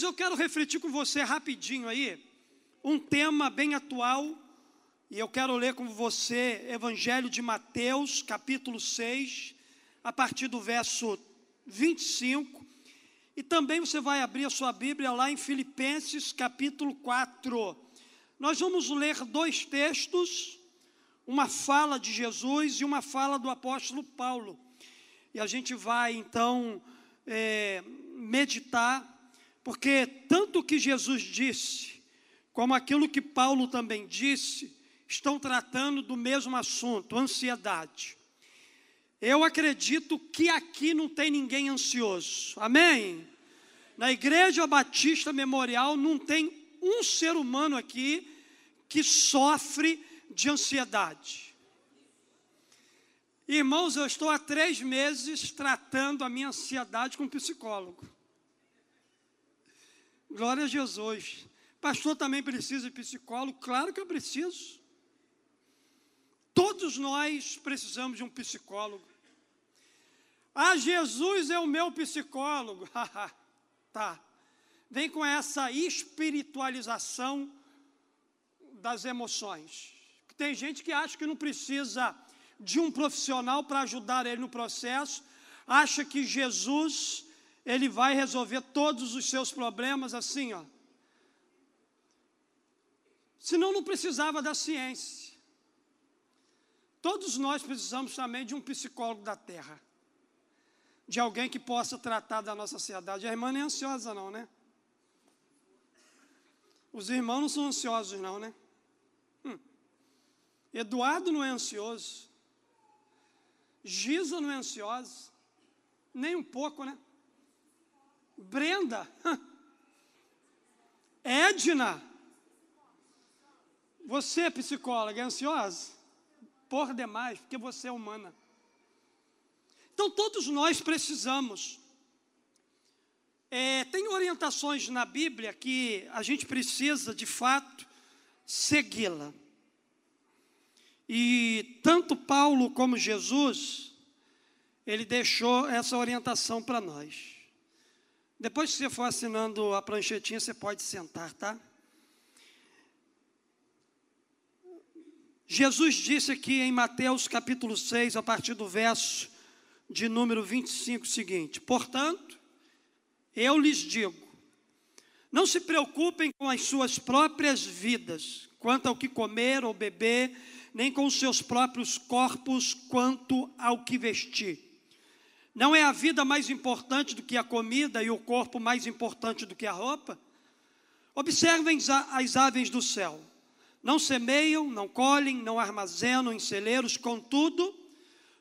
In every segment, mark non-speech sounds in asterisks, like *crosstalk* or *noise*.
Queridos, eu quero refletir com você rapidinho aí, um tema bem atual, e eu quero ler com você Evangelho de Mateus, capítulo 6, a partir do verso 25, e também você vai abrir a sua Bíblia lá em Filipenses, capítulo 4. Nós vamos ler dois textos, uma fala de Jesus e uma fala do apóstolo Paulo. E a gente vai então é, meditar, porque tanto o que Jesus disse, como aquilo que Paulo também disse, estão tratando do mesmo assunto, ansiedade. Eu acredito que aqui não tem ninguém ansioso, amém? Na Igreja Batista Memorial não tem um ser humano aqui que sofre de ansiedade. Irmãos, eu estou há três meses tratando a minha ansiedade com um psicólogo. Glória a Jesus. Pastor também precisa de psicólogo? Claro que eu preciso. Todos nós precisamos de um psicólogo. Ah, Jesus é o meu psicólogo. *laughs* tá. Vem com essa espiritualização das emoções. Tem gente que acha que não precisa de um profissional para ajudar ele no processo, acha que Jesus ele vai resolver todos os seus problemas assim, ó. Senão não precisava da ciência. Todos nós precisamos também de um psicólogo da terra. De alguém que possa tratar da nossa ansiedade. A irmã não é ansiosa, não, né? Os irmãos não são ansiosos, não, né? Hum. Eduardo não é ansioso. Giza não é ansiosa. Nem um pouco, né? Brenda. *laughs* Edna. Você, psicóloga, é ansiosa? Por demais, porque você é humana. Então, todos nós precisamos. É, tem orientações na Bíblia que a gente precisa, de fato, segui-la. E tanto Paulo como Jesus, ele deixou essa orientação para nós. Depois que você for assinando a pranchetinha, você pode sentar, tá? Jesus disse aqui em Mateus capítulo 6, a partir do verso de número 25, o seguinte: Portanto, eu lhes digo, não se preocupem com as suas próprias vidas, quanto ao que comer ou beber, nem com os seus próprios corpos, quanto ao que vestir. Não é a vida mais importante do que a comida e o corpo mais importante do que a roupa? Observem as aves do céu. Não semeiam, não colhem, não armazenam em celeiros, contudo,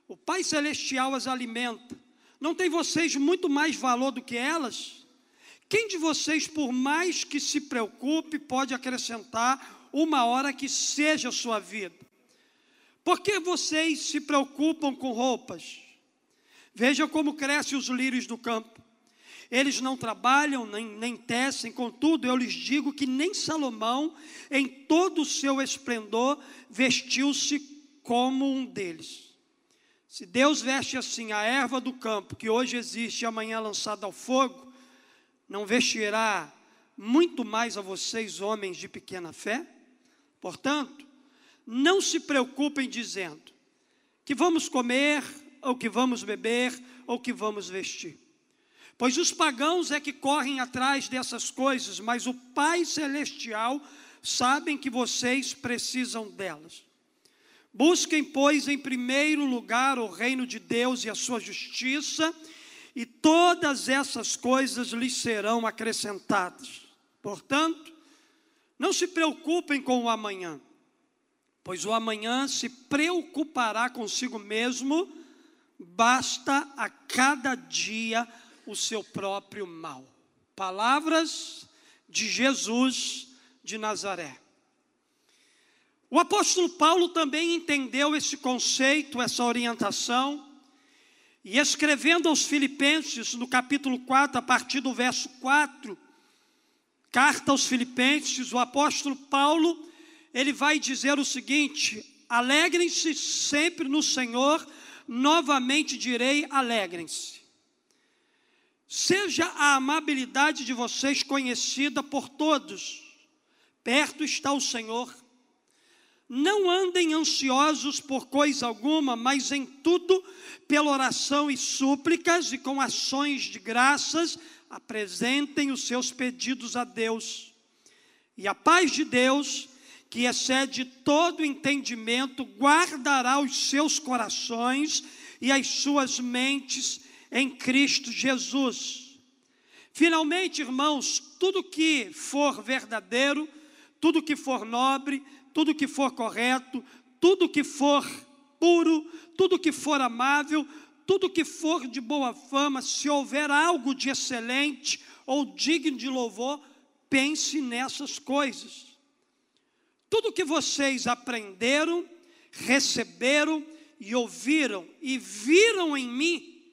o Pai Celestial as alimenta. Não tem vocês muito mais valor do que elas? Quem de vocês, por mais que se preocupe, pode acrescentar uma hora que seja a sua vida? Por que vocês se preocupam com roupas? Veja como crescem os lírios do campo. Eles não trabalham, nem, nem tecem, contudo, eu lhes digo que nem Salomão, em todo o seu esplendor, vestiu-se como um deles. Se Deus veste assim a erva do campo, que hoje existe e amanhã lançada ao fogo, não vestirá muito mais a vocês, homens de pequena fé? Portanto, não se preocupem dizendo que vamos comer, ou que vamos beber, ou que vamos vestir. Pois os pagãos é que correm atrás dessas coisas, mas o Pai Celestial sabem que vocês precisam delas. Busquem, pois, em primeiro lugar o reino de Deus e a sua justiça, e todas essas coisas lhes serão acrescentadas. Portanto, não se preocupem com o amanhã, pois o amanhã se preocupará consigo mesmo basta a cada dia o seu próprio mal. Palavras de Jesus de Nazaré. O apóstolo Paulo também entendeu esse conceito, essa orientação, e escrevendo aos Filipenses, no capítulo 4, a partir do verso 4, carta aos Filipenses, o apóstolo Paulo, ele vai dizer o seguinte: alegrem-se sempre no Senhor, novamente direi: alegrem-se. Seja a amabilidade de vocês conhecida por todos. Perto está o Senhor. Não andem ansiosos por coisa alguma, mas em tudo, pela oração e súplicas e com ações de graças, apresentem os seus pedidos a Deus. E a paz de Deus, que excede todo entendimento, guardará os seus corações e as suas mentes em Cristo Jesus. Finalmente, irmãos, tudo que for verdadeiro, tudo que for nobre, tudo que for correto, tudo que for puro, tudo que for amável, tudo que for de boa fama, se houver algo de excelente ou digno de louvor, pense nessas coisas. Tudo que vocês aprenderam, receberam e ouviram e viram em mim,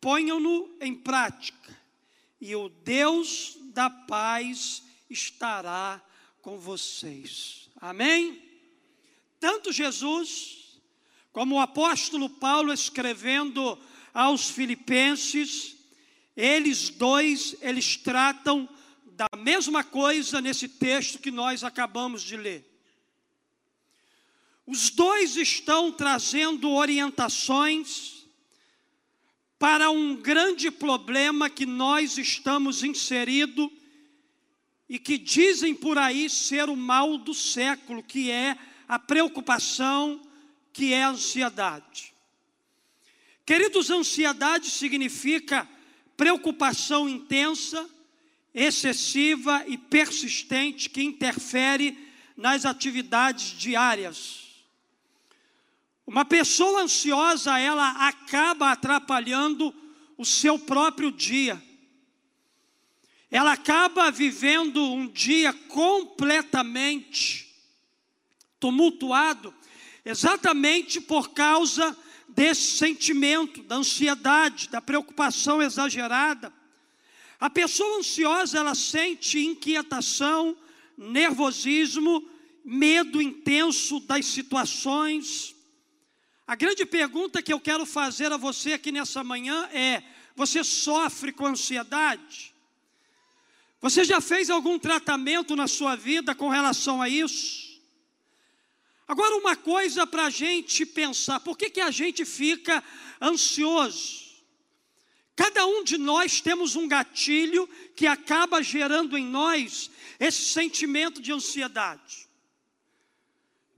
ponham-no em prática, e o Deus da paz estará com vocês. Amém? Tanto Jesus, como o apóstolo Paulo escrevendo aos Filipenses, eles dois, eles tratam da mesma coisa nesse texto que nós acabamos de ler. Os dois estão trazendo orientações para um grande problema que nós estamos inseridos e que dizem por aí ser o mal do século, que é a preocupação, que é a ansiedade. Queridos, ansiedade significa preocupação intensa, excessiva e persistente que interfere nas atividades diárias. Uma pessoa ansiosa, ela acaba atrapalhando o seu próprio dia. Ela acaba vivendo um dia completamente tumultuado, exatamente por causa desse sentimento, da ansiedade, da preocupação exagerada. A pessoa ansiosa, ela sente inquietação, nervosismo, medo intenso das situações. A grande pergunta que eu quero fazer a você aqui nessa manhã é: você sofre com ansiedade? Você já fez algum tratamento na sua vida com relação a isso? Agora, uma coisa para a gente pensar: por que, que a gente fica ansioso? Cada um de nós temos um gatilho que acaba gerando em nós esse sentimento de ansiedade.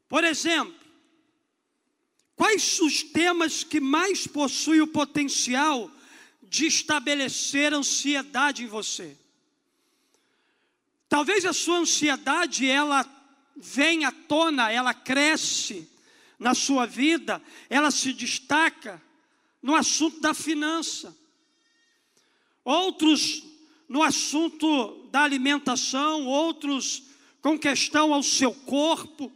Por exemplo, quais os temas que mais possuem o potencial de estabelecer ansiedade em você? Talvez a sua ansiedade ela venha à tona, ela cresce na sua vida, ela se destaca no assunto da finança outros no assunto da alimentação, outros com questão ao seu corpo,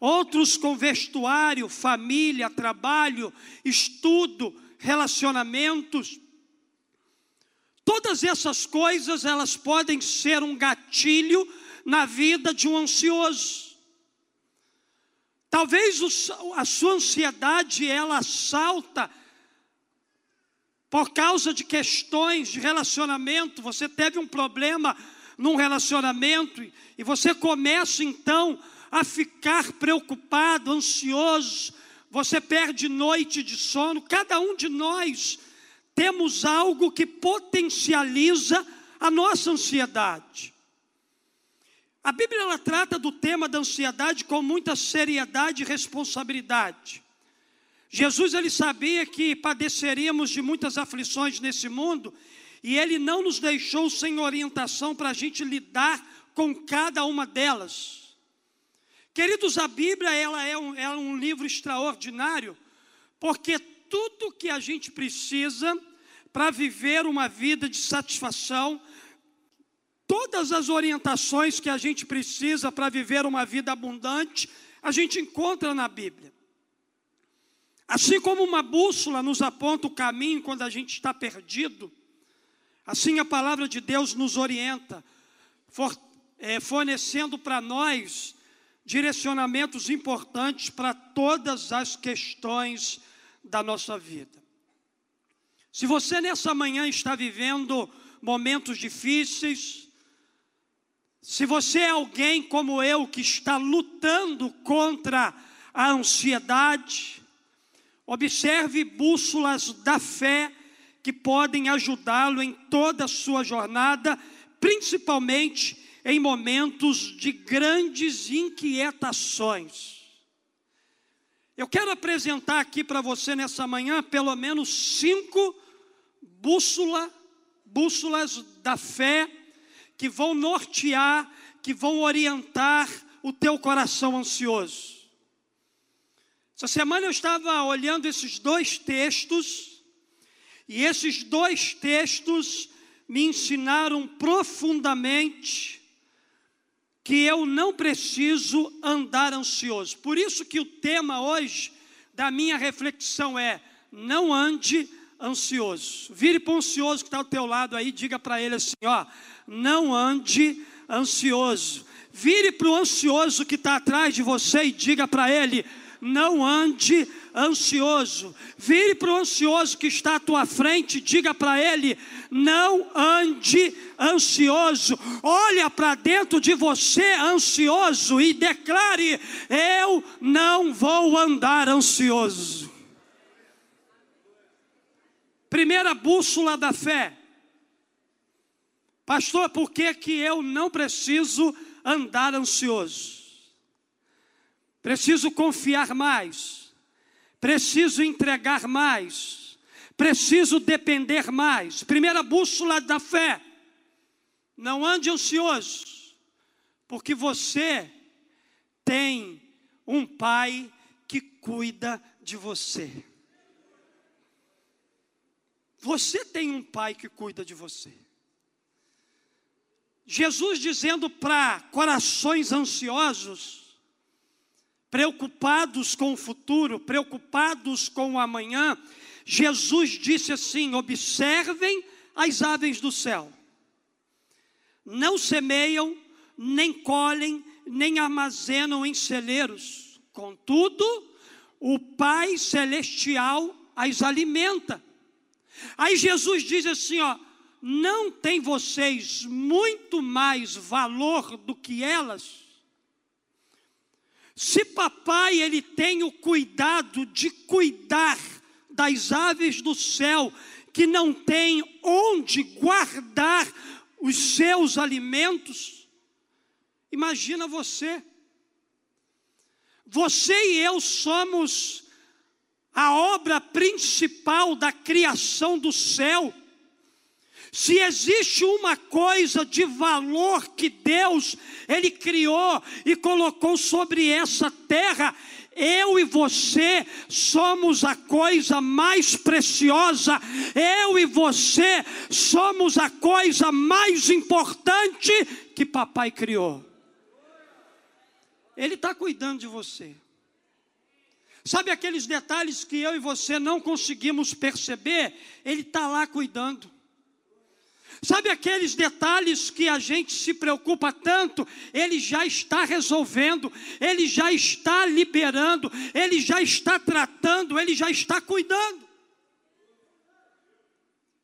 outros com vestuário, família, trabalho, estudo, relacionamentos. Todas essas coisas, elas podem ser um gatilho na vida de um ansioso. Talvez a sua ansiedade, ela salta por causa de questões de relacionamento, você teve um problema num relacionamento e você começa então a ficar preocupado, ansioso, você perde noite de sono. Cada um de nós temos algo que potencializa a nossa ansiedade. A Bíblia ela trata do tema da ansiedade com muita seriedade e responsabilidade. Jesus ele sabia que padeceríamos de muitas aflições nesse mundo e ele não nos deixou sem orientação para a gente lidar com cada uma delas. Queridos, a Bíblia ela é, um, é um livro extraordinário porque tudo que a gente precisa para viver uma vida de satisfação, todas as orientações que a gente precisa para viver uma vida abundante, a gente encontra na Bíblia. Assim como uma bússola nos aponta o caminho quando a gente está perdido, assim a palavra de Deus nos orienta, é, fornecendo para nós direcionamentos importantes para todas as questões da nossa vida. Se você nessa manhã está vivendo momentos difíceis, se você é alguém como eu que está lutando contra a ansiedade, observe bússolas da fé que podem ajudá-lo em toda a sua jornada, principalmente em momentos de grandes inquietações. Eu quero apresentar aqui para você nessa manhã pelo menos cinco bússola, bússolas da fé que vão nortear, que vão orientar o teu coração ansioso. Essa semana eu estava olhando esses dois textos, e esses dois textos me ensinaram profundamente que eu não preciso andar ansioso. Por isso que o tema hoje da minha reflexão é: não ande ansioso. Vire para o ansioso que está ao teu lado aí, diga para ele assim: ó, não ande ansioso. Vire para o ansioso que está atrás de você e diga para ele: não ande ansioso. Vire para o ansioso que está à tua frente, diga para ele: não ande ansioso. Olha para dentro de você ansioso e declare: eu não vou andar ansioso. Primeira bússola da fé. Pastor, por que, que eu não preciso andar ansioso? Preciso confiar mais, preciso entregar mais, preciso depender mais. Primeira bússola da fé. Não ande ansioso, porque você tem um pai que cuida de você. Você tem um pai que cuida de você. Jesus dizendo para corações ansiosos, preocupados com o futuro, preocupados com o amanhã, Jesus disse assim: observem as aves do céu, não semeiam, nem colhem, nem armazenam em celeiros, contudo, o Pai Celestial as alimenta. Aí Jesus diz assim: ó, não tem vocês muito mais valor do que elas? Se papai ele tem o cuidado de cuidar das aves do céu, que não tem onde guardar os seus alimentos, imagina você. Você e eu somos a obra principal da criação do céu. Se existe uma coisa de valor que Deus ele criou e colocou sobre essa terra, eu e você somos a coisa mais preciosa, eu e você somos a coisa mais importante que papai criou. Ele está cuidando de você. Sabe aqueles detalhes que eu e você não conseguimos perceber? Ele está lá cuidando. Sabe aqueles detalhes que a gente se preocupa tanto? Ele já está resolvendo, ele já está liberando, ele já está tratando, ele já está cuidando.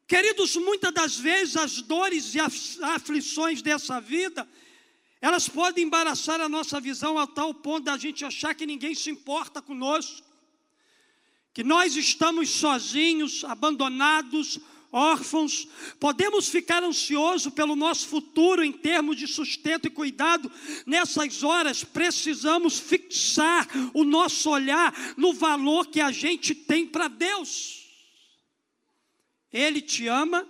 Queridos, muitas das vezes as dores e as aflições dessa vida, elas podem embaraçar a nossa visão a tal ponto da gente achar que ninguém se importa conosco, que nós estamos sozinhos, abandonados, órfãos, podemos ficar ansiosos pelo nosso futuro em termos de sustento e cuidado. Nessas horas, precisamos fixar o nosso olhar no valor que a gente tem para Deus. Ele te ama,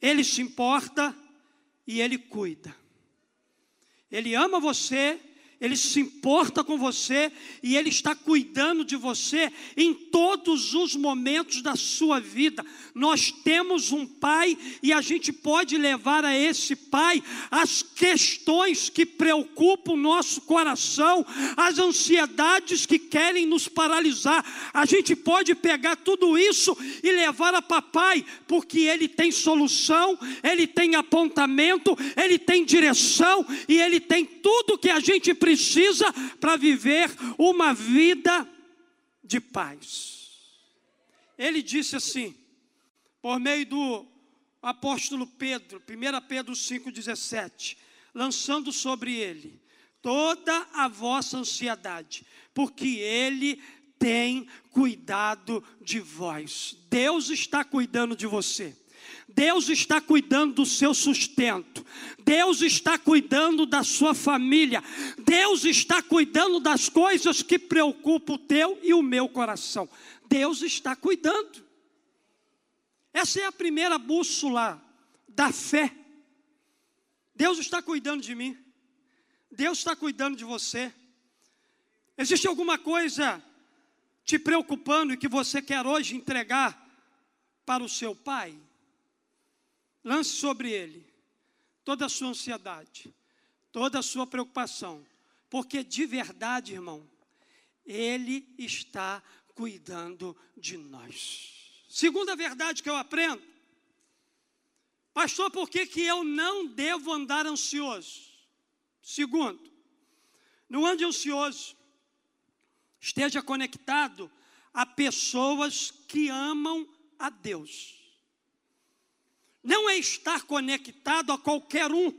ele se importa e Ele cuida. Ele ama você, Ele se importa com você e Ele está cuidando de você em todos os momentos da sua vida. Nós temos um Pai e a gente pode levar a esse Pai as questões que preocupam o nosso coração, as ansiedades que querem nos paralisar. A gente pode pegar tudo isso e levar a Papai, porque Ele tem solução, Ele tem apontamento, Ele tem direção e Ele tem tudo que a gente precisa precisa para viver uma vida de paz. ele disse assim, por meio do apóstolo Pedro, 1 Pedro 5,17, lançando sobre ele toda a vossa ansiedade, porque ele tem cuidado de vós. Deus está cuidando de você. Deus está cuidando do seu sustento, Deus está cuidando da sua família, Deus está cuidando das coisas que preocupam o teu e o meu coração. Deus está cuidando. Essa é a primeira bússola da fé. Deus está cuidando de mim, Deus está cuidando de você. Existe alguma coisa te preocupando e que você quer hoje entregar para o seu pai? Lance sobre ele toda a sua ansiedade, toda a sua preocupação, porque de verdade, irmão, ele está cuidando de nós. Segunda verdade que eu aprendo, pastor, por que, que eu não devo andar ansioso? Segundo, não ande ansioso, esteja conectado a pessoas que amam a Deus não é estar conectado a qualquer um,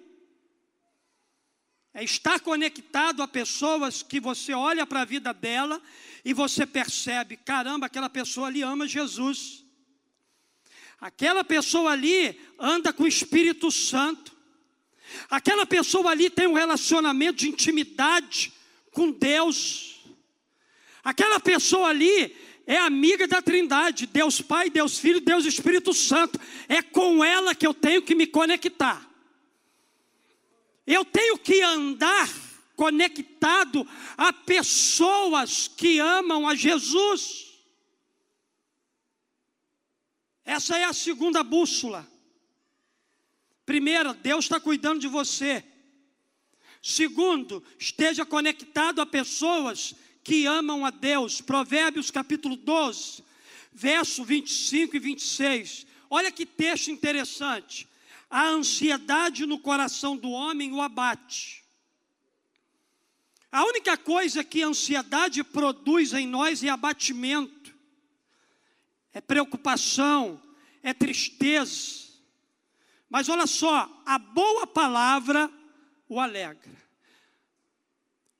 é estar conectado a pessoas que você olha para a vida dela e você percebe: caramba, aquela pessoa ali ama Jesus, aquela pessoa ali anda com o Espírito Santo, aquela pessoa ali tem um relacionamento de intimidade com Deus, aquela pessoa ali é amiga da Trindade, Deus Pai, Deus Filho, Deus Espírito Santo. É com ela que eu tenho que me conectar. Eu tenho que andar conectado a pessoas que amam a Jesus. Essa é a segunda bússola. Primeira, Deus está cuidando de você. Segundo, esteja conectado a pessoas que amam a Deus. Provérbios capítulo 12, verso 25 e 26. Olha que texto interessante. A ansiedade no coração do homem o abate. A única coisa que a ansiedade produz em nós é abatimento, é preocupação, é tristeza. Mas olha só, a boa palavra o alegra.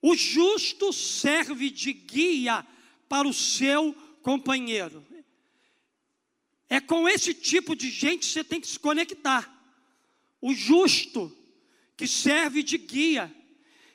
O justo serve de guia para o seu companheiro. É com esse tipo de gente que você tem que se conectar. O justo, que serve de guia,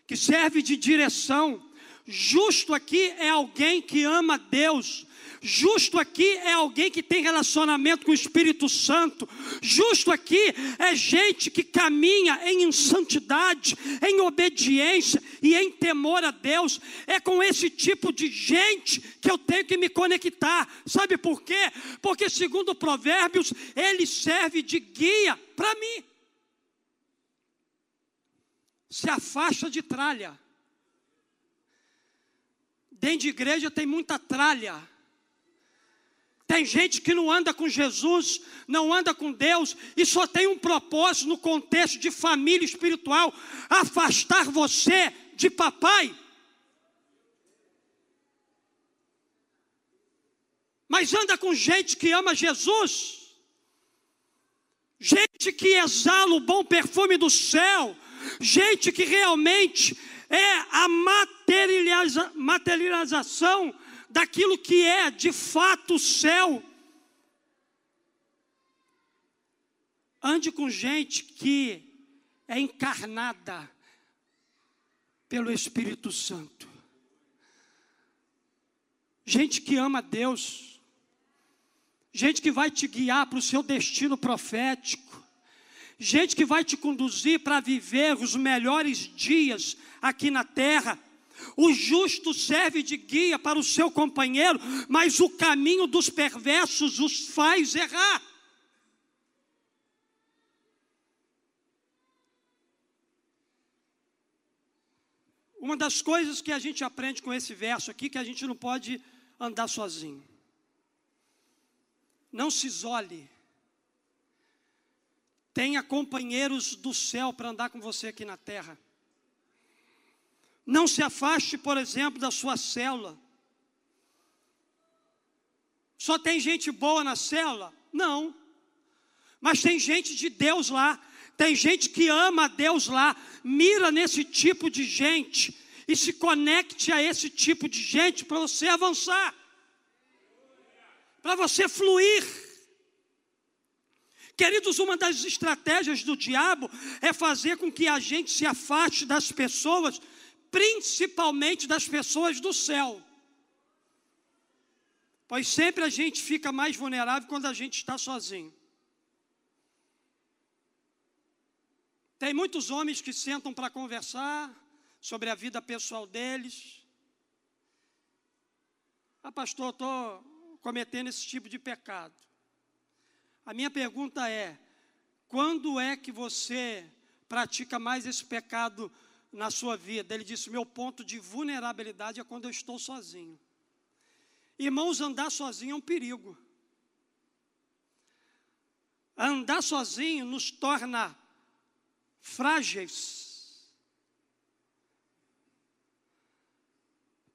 que serve de direção. Justo aqui é alguém que ama Deus, Justo aqui é alguém que tem relacionamento com o Espírito Santo. Justo aqui é gente que caminha em santidade, em obediência e em temor a Deus. É com esse tipo de gente que eu tenho que me conectar. Sabe por quê? Porque, segundo Provérbios, ele serve de guia para mim. Se afasta de tralha. Dentro de igreja tem muita tralha. Tem gente que não anda com Jesus, não anda com Deus e só tem um propósito no contexto de família espiritual: afastar você de papai. Mas anda com gente que ama Jesus, gente que exala o bom perfume do céu, gente que realmente é a materializa, materialização daquilo que é de fato o céu. Ande com gente que é encarnada pelo Espírito Santo. Gente que ama Deus. Gente que vai te guiar para o seu destino profético. Gente que vai te conduzir para viver os melhores dias aqui na terra o justo serve de guia para o seu companheiro, mas o caminho dos perversos os faz errar. Uma das coisas que a gente aprende com esse verso aqui, que a gente não pode andar sozinho. Não se isole. Tenha companheiros do céu para andar com você aqui na terra. Não se afaste, por exemplo, da sua célula. Só tem gente boa na cela? Não. Mas tem gente de Deus lá. Tem gente que ama a Deus lá. Mira nesse tipo de gente e se conecte a esse tipo de gente para você avançar. Para você fluir. Queridos, uma das estratégias do diabo é fazer com que a gente se afaste das pessoas, principalmente das pessoas do céu. Pois sempre a gente fica mais vulnerável quando a gente está sozinho. Tem muitos homens que sentam para conversar sobre a vida pessoal deles. Ah, pastor, estou cometendo esse tipo de pecado. A minha pergunta é: quando é que você pratica mais esse pecado na sua vida? Ele disse: meu ponto de vulnerabilidade é quando eu estou sozinho. Irmãos, andar sozinho é um perigo. Andar sozinho nos torna frágeis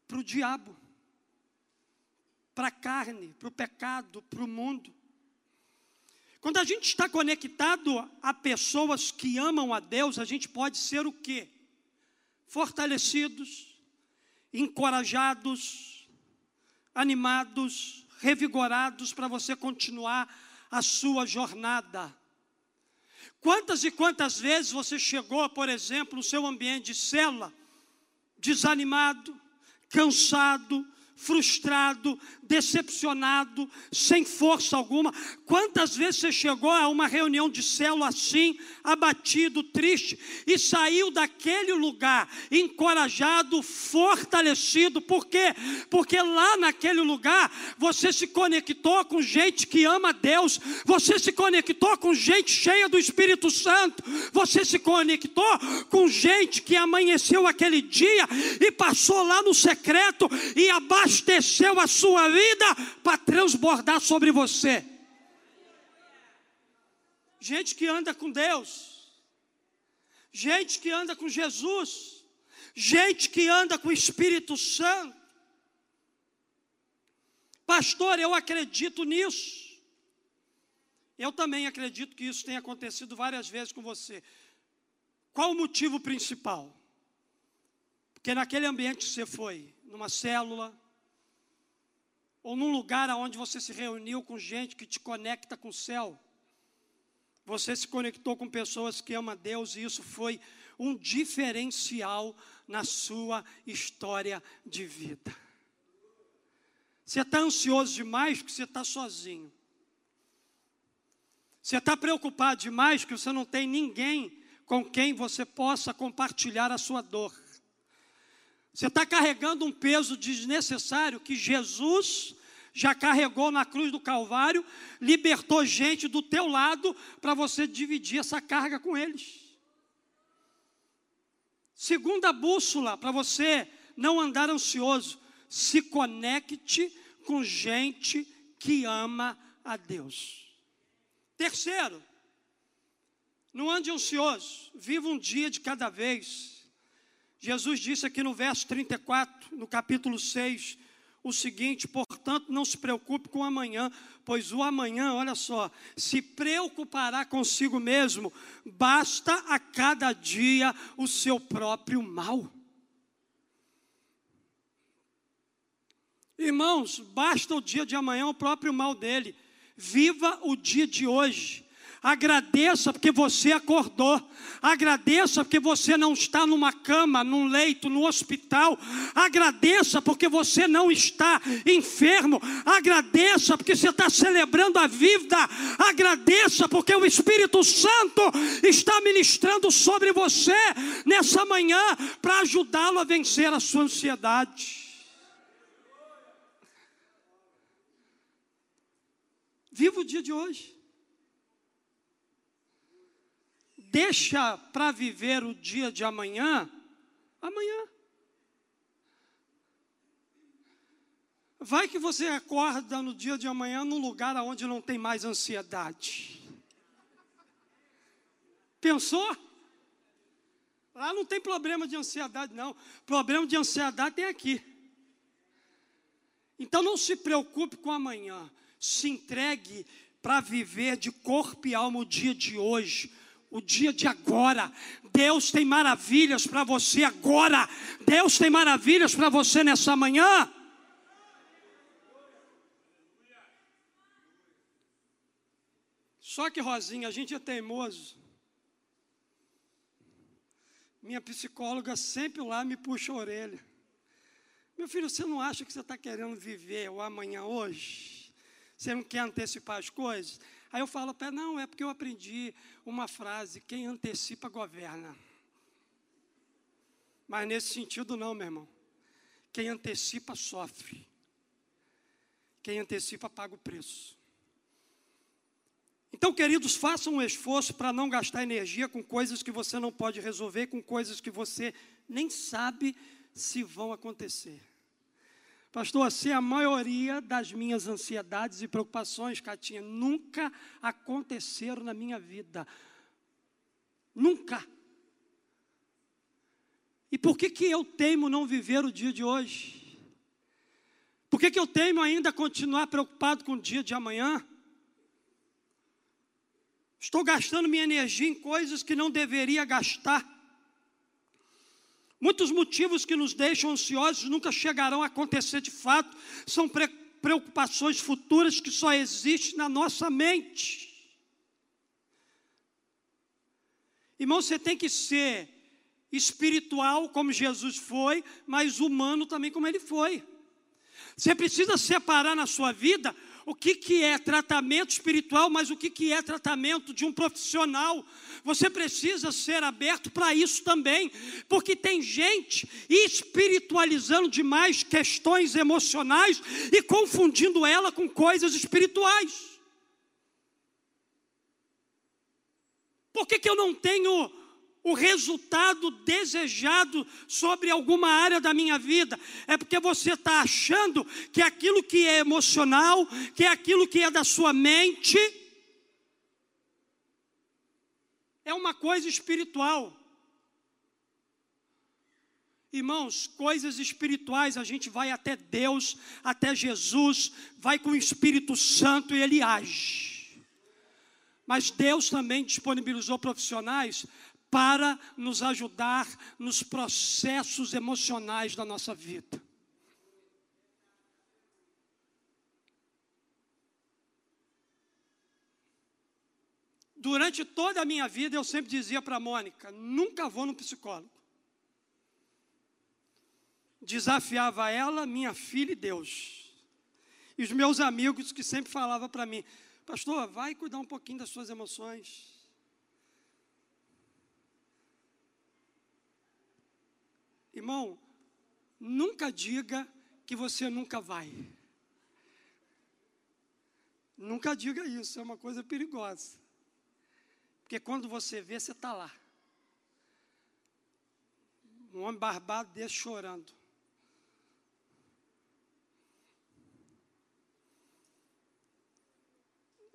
para o diabo, para a carne, para o pecado, para o mundo. Quando a gente está conectado a pessoas que amam a Deus, a gente pode ser o quê? Fortalecidos, encorajados, animados, revigorados para você continuar a sua jornada. Quantas e quantas vezes você chegou, por exemplo, no seu ambiente de cela, desanimado, cansado, frustrado, decepcionado, sem força alguma. Quantas vezes você chegou a uma reunião de célula assim, abatido, triste, e saiu daquele lugar encorajado, fortalecido? Por quê? Porque lá naquele lugar você se conectou com gente que ama Deus, você se conectou com gente cheia do Espírito Santo, você se conectou com gente que amanheceu aquele dia e passou lá no secreto e abaixo abasteceu a sua vida para transbordar sobre você. Gente que anda com Deus, gente que anda com Jesus, gente que anda com o Espírito Santo. Pastor, eu acredito nisso. Eu também acredito que isso tem acontecido várias vezes com você. Qual o motivo principal? Porque naquele ambiente que você foi, numa célula, ou num lugar onde você se reuniu com gente que te conecta com o céu. Você se conectou com pessoas que amam a Deus e isso foi um diferencial na sua história de vida. Você está ansioso demais porque você está sozinho. Você está preocupado demais porque você não tem ninguém com quem você possa compartilhar a sua dor. Você está carregando um peso desnecessário que Jesus já carregou na cruz do Calvário, libertou gente do teu lado para você dividir essa carga com eles. Segunda bússola para você não andar ansioso, se conecte com gente que ama a Deus. Terceiro, não ande ansioso, viva um dia de cada vez. Jesus disse aqui no verso 34, no capítulo 6, o seguinte: portanto, não se preocupe com o amanhã, pois o amanhã, olha só, se preocupará consigo mesmo, basta a cada dia o seu próprio mal. Irmãos, basta o dia de amanhã o próprio mal dele. Viva o dia de hoje. Agradeça porque você acordou. Agradeça porque você não está numa cama, num leito, no hospital. Agradeça porque você não está enfermo. Agradeça porque você está celebrando a vida. Agradeça porque o Espírito Santo está ministrando sobre você nessa manhã para ajudá-lo a vencer a sua ansiedade. Viva o dia de hoje. Deixa para viver o dia de amanhã, amanhã. Vai que você acorda no dia de amanhã num lugar onde não tem mais ansiedade. Pensou? Lá não tem problema de ansiedade, não. Problema de ansiedade tem aqui. Então não se preocupe com amanhã, se entregue para viver de corpo e alma o dia de hoje, o dia de agora. Deus tem maravilhas para você agora. Deus tem maravilhas para você nessa manhã. Só que, Rosinha, a gente é teimoso. Minha psicóloga sempre lá me puxa a orelha. Meu filho, você não acha que você está querendo viver o amanhã hoje? Você não quer antecipar as coisas? Aí eu falo para não, é porque eu aprendi uma frase: quem antecipa governa. Mas nesse sentido, não, meu irmão. Quem antecipa sofre. Quem antecipa paga o preço. Então, queridos, façam um esforço para não gastar energia com coisas que você não pode resolver, com coisas que você nem sabe se vão acontecer. Pastor, se a maioria das minhas ansiedades e preocupações, Catinha, nunca aconteceram na minha vida. Nunca. E por que, que eu teimo não viver o dia de hoje? Por que, que eu teimo ainda continuar preocupado com o dia de amanhã? Estou gastando minha energia em coisas que não deveria gastar. Muitos motivos que nos deixam ansiosos nunca chegarão a acontecer de fato, são preocupações futuras que só existem na nossa mente. Irmão, você tem que ser espiritual como Jesus foi, mas humano também como ele foi. Você precisa separar na sua vida o que, que é tratamento espiritual, mas o que, que é tratamento de um profissional. Você precisa ser aberto para isso também, porque tem gente espiritualizando demais questões emocionais e confundindo ela com coisas espirituais. Por que, que eu não tenho o resultado desejado sobre alguma área da minha vida. É porque você está achando que aquilo que é emocional, que é aquilo que é da sua mente, é uma coisa espiritual. Irmãos, coisas espirituais, a gente vai até Deus, até Jesus, vai com o Espírito Santo e ele age. Mas Deus também disponibilizou profissionais para nos ajudar nos processos emocionais da nossa vida. Durante toda a minha vida, eu sempre dizia para a Mônica: nunca vou no psicólogo. Desafiava ela, minha filha e Deus. E os meus amigos que sempre falavam para mim: Pastor, vai cuidar um pouquinho das suas emoções. Irmão, nunca diga que você nunca vai. Nunca diga isso, é uma coisa perigosa. Porque quando você vê, você está lá. Um homem barbado desse chorando.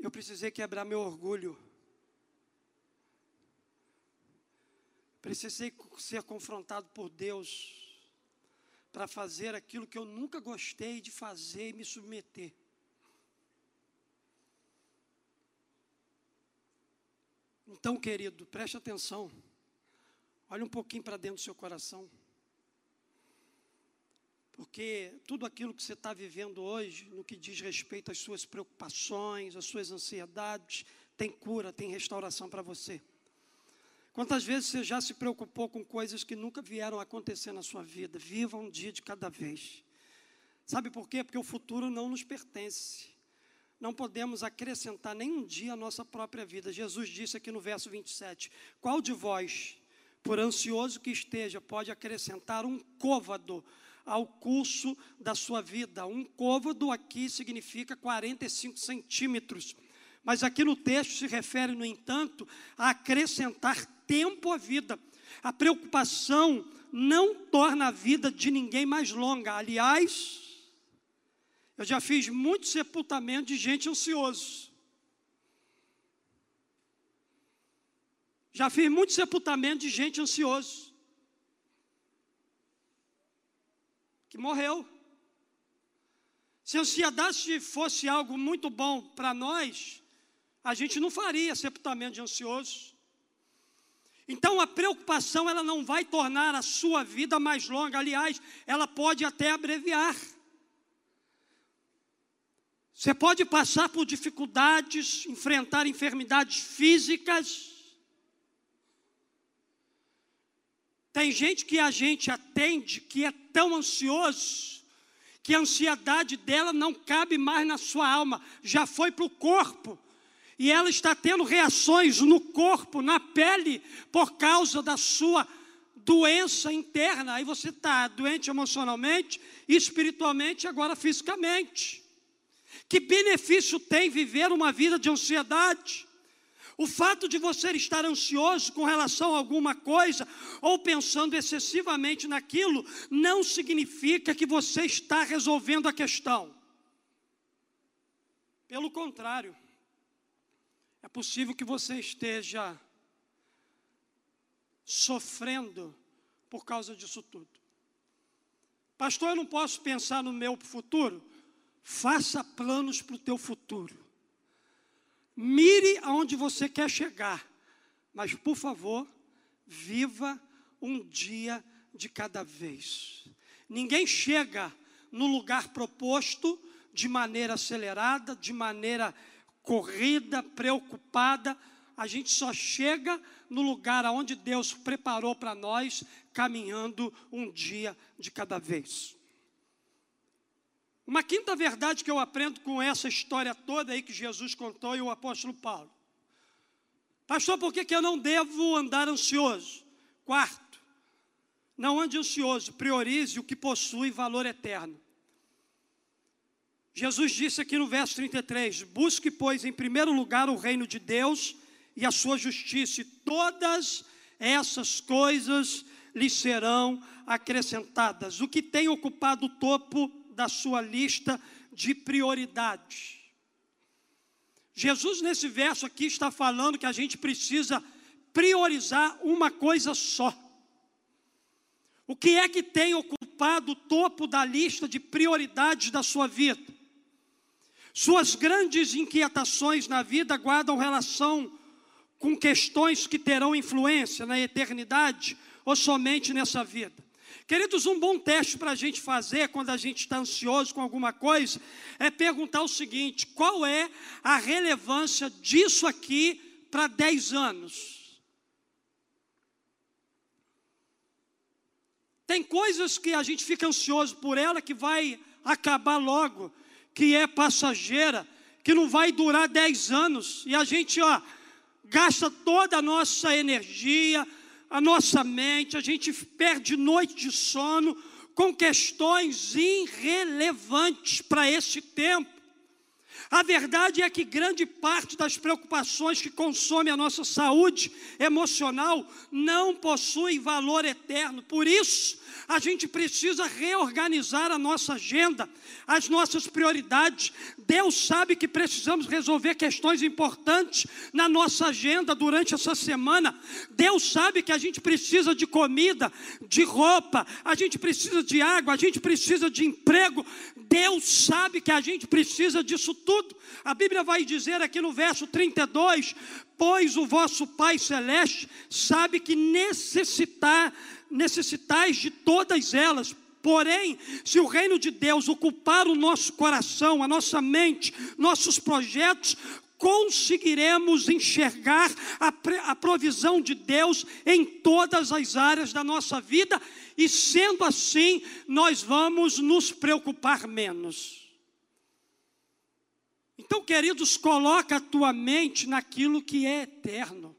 Eu precisei quebrar meu orgulho. Precisei ser confrontado por Deus para fazer aquilo que eu nunca gostei de fazer e me submeter. Então, querido, preste atenção. Olhe um pouquinho para dentro do seu coração. Porque tudo aquilo que você está vivendo hoje, no que diz respeito às suas preocupações, às suas ansiedades, tem cura, tem restauração para você. Quantas vezes você já se preocupou com coisas que nunca vieram a acontecer na sua vida? Viva um dia de cada vez. Sabe por quê? Porque o futuro não nos pertence. Não podemos acrescentar nem um dia à nossa própria vida. Jesus disse aqui no verso 27: Qual de vós, por ansioso que esteja, pode acrescentar um côvado ao curso da sua vida? Um côvado aqui significa 45 centímetros. Mas aqui no texto se refere, no entanto, a acrescentar tempo à vida. A preocupação não torna a vida de ninguém mais longa. Aliás, eu já fiz muito sepultamento de gente ansioso. Já fiz muito sepultamento de gente ansioso. Que morreu. Se a ansiedade fosse algo muito bom para nós, a gente não faria sepultamento de ansioso. Então a preocupação ela não vai tornar a sua vida mais longa, aliás, ela pode até abreviar. Você pode passar por dificuldades, enfrentar enfermidades físicas. Tem gente que a gente atende que é tão ansioso que a ansiedade dela não cabe mais na sua alma, já foi para o corpo. E ela está tendo reações no corpo, na pele, por causa da sua doença interna. Aí você está doente emocionalmente, espiritualmente, agora fisicamente. Que benefício tem viver uma vida de ansiedade? O fato de você estar ansioso com relação a alguma coisa ou pensando excessivamente naquilo não significa que você está resolvendo a questão. Pelo contrário, é possível que você esteja sofrendo por causa disso tudo. Pastor, eu não posso pensar no meu futuro? Faça planos para o teu futuro. Mire aonde você quer chegar. Mas, por favor, viva um dia de cada vez. Ninguém chega no lugar proposto de maneira acelerada, de maneira corrida, preocupada. A gente só chega no lugar aonde Deus preparou para nós, caminhando um dia de cada vez. Uma quinta verdade que eu aprendo com essa história toda aí que Jesus contou e o apóstolo Paulo. Pastor, por que, que eu não devo andar ansioso? Quarto, não ande ansioso, priorize o que possui valor eterno. Jesus disse aqui no verso 33: Busque, pois, em primeiro lugar o reino de Deus e a sua justiça, e todas essas coisas lhe serão acrescentadas. O que tem ocupado o topo da sua lista de prioridades. Jesus, nesse verso aqui, está falando que a gente precisa priorizar uma coisa só. O que é que tem ocupado o topo da lista de prioridades da sua vida? Suas grandes inquietações na vida guardam relação com questões que terão influência na eternidade ou somente nessa vida. Queridos, um bom teste para a gente fazer quando a gente está ansioso com alguma coisa é perguntar o seguinte: qual é a relevância disso aqui para 10 anos? Tem coisas que a gente fica ansioso por ela que vai acabar logo, que é passageira, que não vai durar 10 anos, e a gente, ó, gasta toda a nossa energia, a nossa mente, a gente perde noite de sono com questões irrelevantes para esse tempo. A verdade é que grande parte das preocupações que consomem a nossa saúde emocional não possui valor eterno. Por isso, a gente precisa reorganizar a nossa agenda, as nossas prioridades. Deus sabe que precisamos resolver questões importantes na nossa agenda durante essa semana. Deus sabe que a gente precisa de comida, de roupa, a gente precisa de água, a gente precisa de emprego. Deus sabe que a gente precisa disso tudo. A Bíblia vai dizer aqui no verso 32: Pois o vosso Pai Celeste sabe que necessitar necessitais de todas elas. Porém, se o reino de Deus ocupar o nosso coração, a nossa mente, nossos projetos, conseguiremos enxergar a, a, provisão de Deus em todas as áreas da nossa vida, e sendo assim, nós vamos nos preocupar menos. Então, queridos, coloca a tua mente naquilo que é eterno.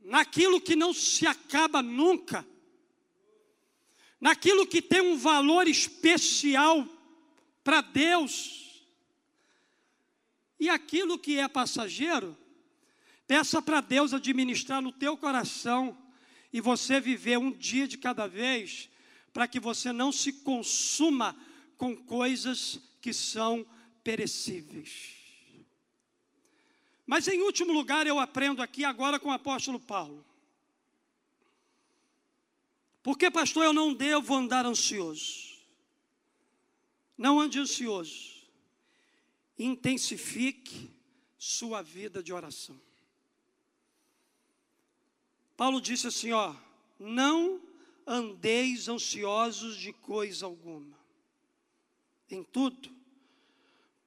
Naquilo que não se acaba nunca, naquilo que tem um valor especial para Deus, e aquilo que é passageiro, peça para Deus administrar no teu coração e você viver um dia de cada vez, para que você não se consuma com coisas que são perecíveis. Mas em último lugar, eu aprendo aqui agora com o apóstolo Paulo. Porque, pastor, eu não devo andar ansioso. Não ande ansioso. Intensifique sua vida de oração. Paulo disse assim, ó, não andeis ansiosos de coisa alguma. Em tudo,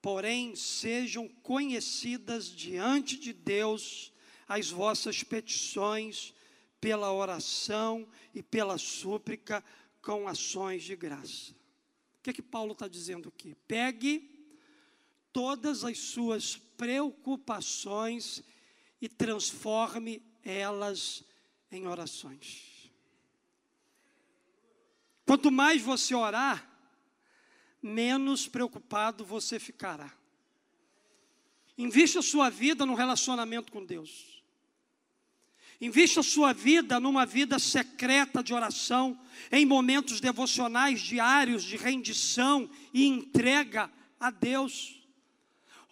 porém, sejam conhecidas diante de Deus as vossas petições pela oração e pela súplica com ações de graça. O que é que Paulo está dizendo aqui? Pegue todas as suas preocupações e transforme elas em orações. Quanto mais você orar, menos preocupado você ficará. Invista a sua vida no relacionamento com Deus. Invista a sua vida numa vida secreta de oração, em momentos devocionais diários de rendição e entrega a Deus.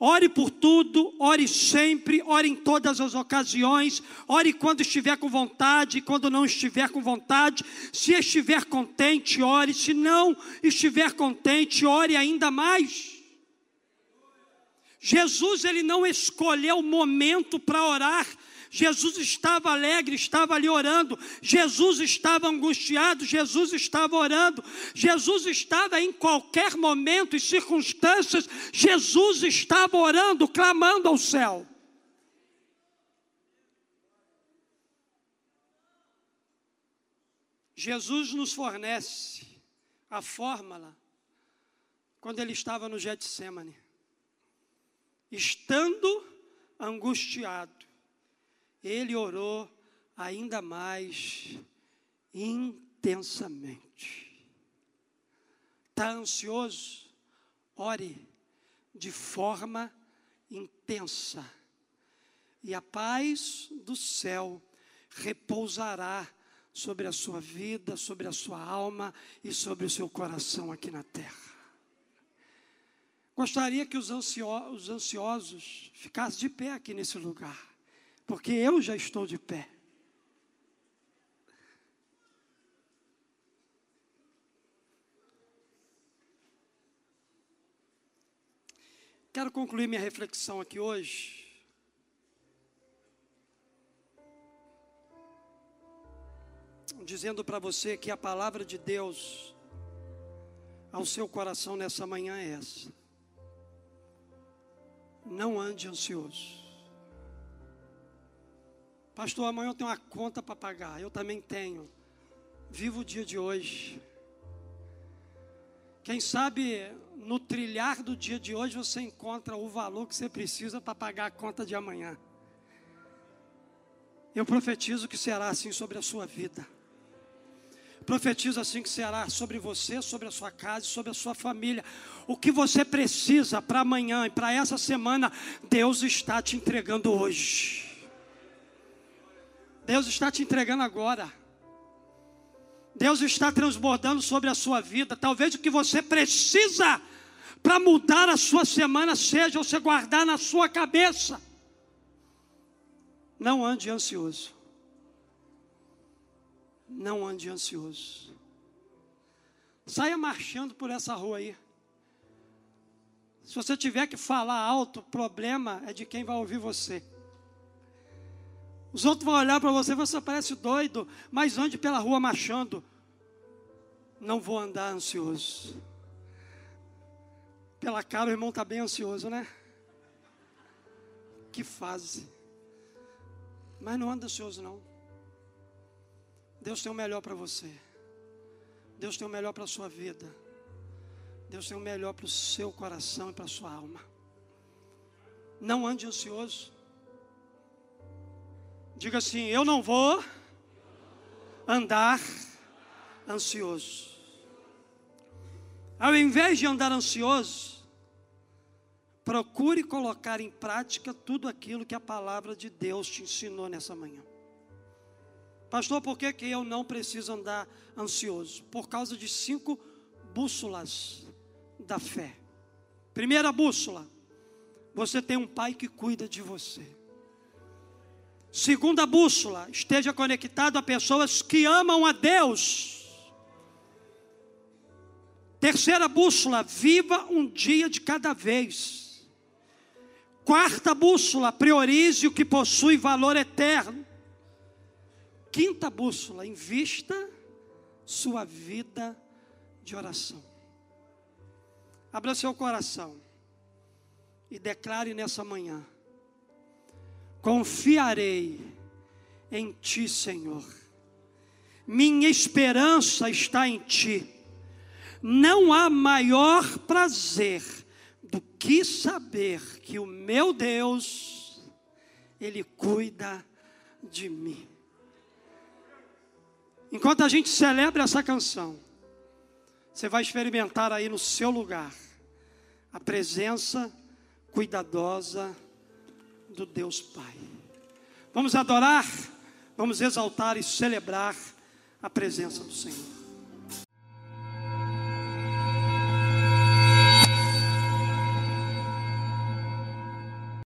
Ore por tudo, ore sempre, ore em todas as ocasiões, ore quando estiver com vontade, quando não estiver com vontade. Se estiver contente, ore, se não estiver contente, ore ainda mais. Jesus ele não escolheu o momento para orar, Jesus estava alegre, estava ali orando. Jesus estava angustiado, Jesus estava orando. Jesus estava em qualquer momento e circunstâncias, Jesus estava orando, clamando ao céu. Jesus nos fornece a fórmula quando ele estava no Getsemane. Estando angustiado, ele orou ainda mais intensamente. Está ansioso? Ore de forma intensa, e a paz do céu repousará sobre a sua vida, sobre a sua alma e sobre o seu coração aqui na terra. Gostaria que os, ansiosos ficassem de pé aqui nesse lugar porque eu já estou de pé. Quero concluir minha reflexão aqui hoje. Dizendo para você que a palavra de Deus ao seu coração nessa manhã é essa. Não ande ansioso. Pastor, amanhã eu tenho uma conta para pagar. Eu também tenho. Viva o dia de hoje. Quem sabe no trilhar do dia de hoje você encontra o valor que você precisa para pagar a conta de amanhã. Eu profetizo que será assim sobre a sua vida. Profetizo assim que será sobre você, sobre a sua casa, sobre a sua família. O que você precisa para amanhã e para essa semana, Deus está te entregando hoje. Deus está te entregando agora. Deus está transbordando sobre a sua vida. Talvez o que você precisa para mudar a sua semana seja você guardar na sua cabeça. Não ande ansioso. Não ande ansioso. Saia marchando por essa rua aí. Se você tiver que falar alto, o problema é de quem vai ouvir você. Os outros vão olhar para você, você parece doido, mas ande pela rua marchando. Não vou andar ansioso. Pela cara, o irmão está bem ansioso, né? Que fase. Mas não anda ansioso, não. Deus tem o melhor para você. Deus tem o melhor para a sua vida. Deus tem o melhor para o seu coração e para a sua alma. Não ande ansioso. Diga assim: Eu não vou andar ansioso. Ao invés de andar ansioso, procure colocar em prática tudo aquilo que a palavra de Deus te ensinou nessa manhã. Pastor, por que, que eu não preciso andar ansioso? Por causa de cinco bússolas da fé. Primeira bússola: você tem um pai que cuida de você. Segunda bússola, esteja conectado a pessoas que amam a Deus. Terceira bússola, viva um dia de cada vez. Quarta bússola, priorize o que possui valor eterno. Quinta bússola, invista sua vida de oração. Abra seu coração e declare nessa manhã: Confiarei em Ti, Senhor. Minha esperança está em Ti. Não há maior prazer do que saber que o meu Deus, Ele cuida de mim. Enquanto a gente celebra essa canção, você vai experimentar aí no seu lugar a presença cuidadosa do Deus Pai. Vamos adorar, vamos exaltar e celebrar a presença do Senhor.